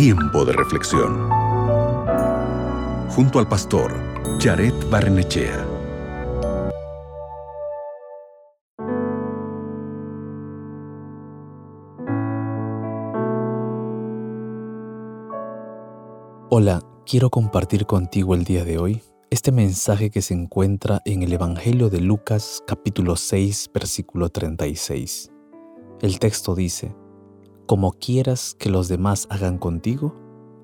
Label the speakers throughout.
Speaker 1: Tiempo de reflexión. Junto al pastor Jared Barnechea.
Speaker 2: Hola, quiero compartir contigo el día de hoy este mensaje que se encuentra en el Evangelio de Lucas capítulo 6 versículo 36. El texto dice, Como quieras que los demás hagan contigo,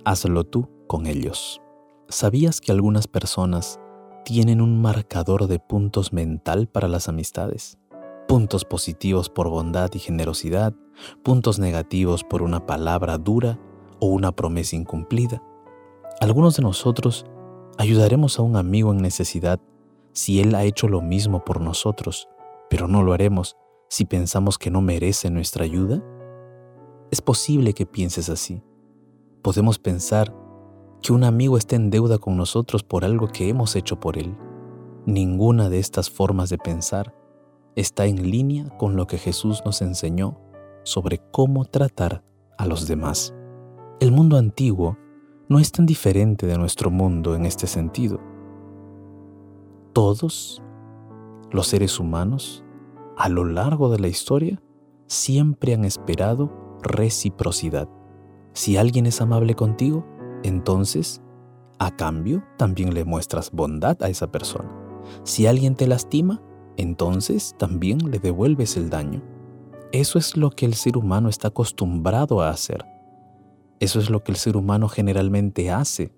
Speaker 2: hazlo tú con ellos. ¿Sabías que algunas personas tienen un marcador de puntos mental para las amistades? Puntos positivos por bondad y generosidad, puntos negativos por una palabra dura o una promesa incumplida. Algunos de nosotros Ayudaremos a un amigo en necesidad si él ha hecho lo mismo por nosotros, pero no lo haremos si pensamos que no merece nuestra ayuda? Es posible que pienses así. Podemos pensar que un amigo está en deuda con nosotros por algo que hemos hecho por él. Ninguna de estas formas de pensar está en línea con lo que Jesús nos enseñó sobre cómo tratar a los demás. El mundo antiguo no es tan diferente de nuestro mundo en este sentido. Todos los seres humanos, a lo largo de la historia, siempre han esperado reciprocidad. Si alguien es amable contigo, entonces, a cambio, también le muestras bondad a esa persona. Si alguien te lastima, entonces también le devuelves el daño. Eso es lo que el ser humano está acostumbrado a hacer. Eso es lo que el ser humano generalmente hace.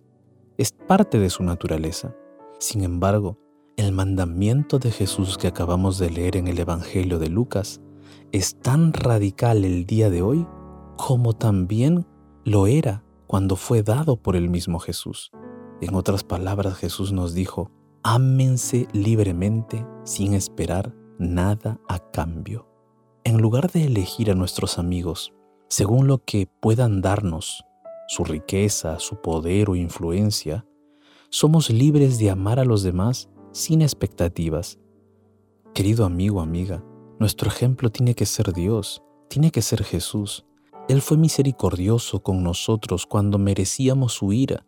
Speaker 2: Es parte de su naturaleza. Sin embargo, el mandamiento de Jesús que acabamos de leer en el Evangelio de Lucas es tan radical el día de hoy como también lo era cuando fue dado por el mismo Jesús. En otras palabras, Jesús nos dijo, ámense libremente sin esperar nada a cambio. En lugar de elegir a nuestros amigos según lo que puedan darnos, su riqueza, su poder o influencia, somos libres de amar a los demás sin expectativas. Querido amigo, amiga, nuestro ejemplo tiene que ser Dios, tiene que ser Jesús. Él fue misericordioso con nosotros cuando merecíamos su ira.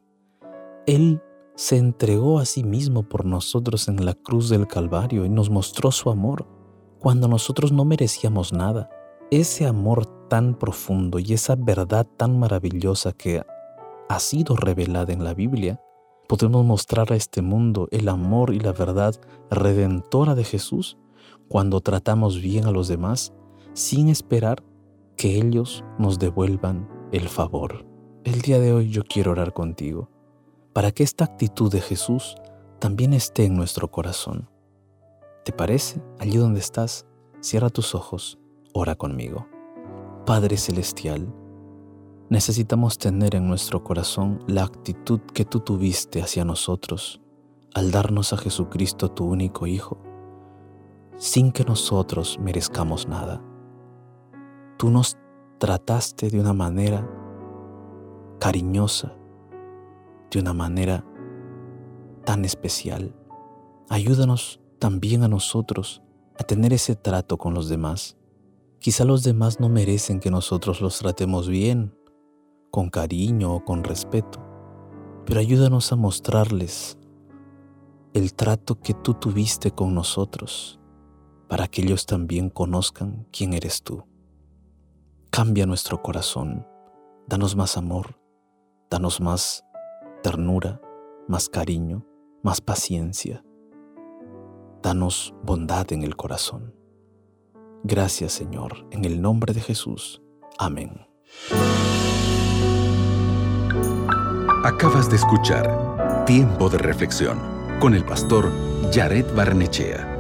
Speaker 2: Él se entregó a sí mismo por nosotros en la cruz del Calvario y nos mostró su amor cuando nosotros no merecíamos nada ese amor tan profundo y esa verdad tan maravillosa que ha sido revelada en la Biblia, podemos mostrar a este mundo el amor y la verdad redentora de Jesús cuando tratamos bien a los demás sin esperar que ellos nos devuelvan el favor. El día de hoy yo quiero orar contigo para que esta actitud de Jesús también esté en nuestro corazón. ¿Te parece? Allí donde estás, cierra tus ojos ora conmigo. Padre Celestial, necesitamos tener en nuestro corazón la actitud que tú tuviste hacia nosotros al darnos a Jesucristo tu único Hijo, sin que nosotros merezcamos nada. Tú nos trataste de una manera cariñosa, de una manera tan especial. Ayúdanos también a nosotros a tener ese trato con los demás Quizá los demás no merecen que nosotros los tratemos bien, con cariño o con respeto, pero ayúdanos a mostrarles el trato que tú tuviste con nosotros, para que ellos también conozcan quién eres tú. Cambia nuestro corazón, danos más amor, danos más ternura, más cariño, más paciencia. Danos bondad en el corazón. Gracias Señor, en el nombre de Jesús. Amén.
Speaker 1: Acabas de escuchar Tiempo de Reflexión con el pastor Jared Barnechea.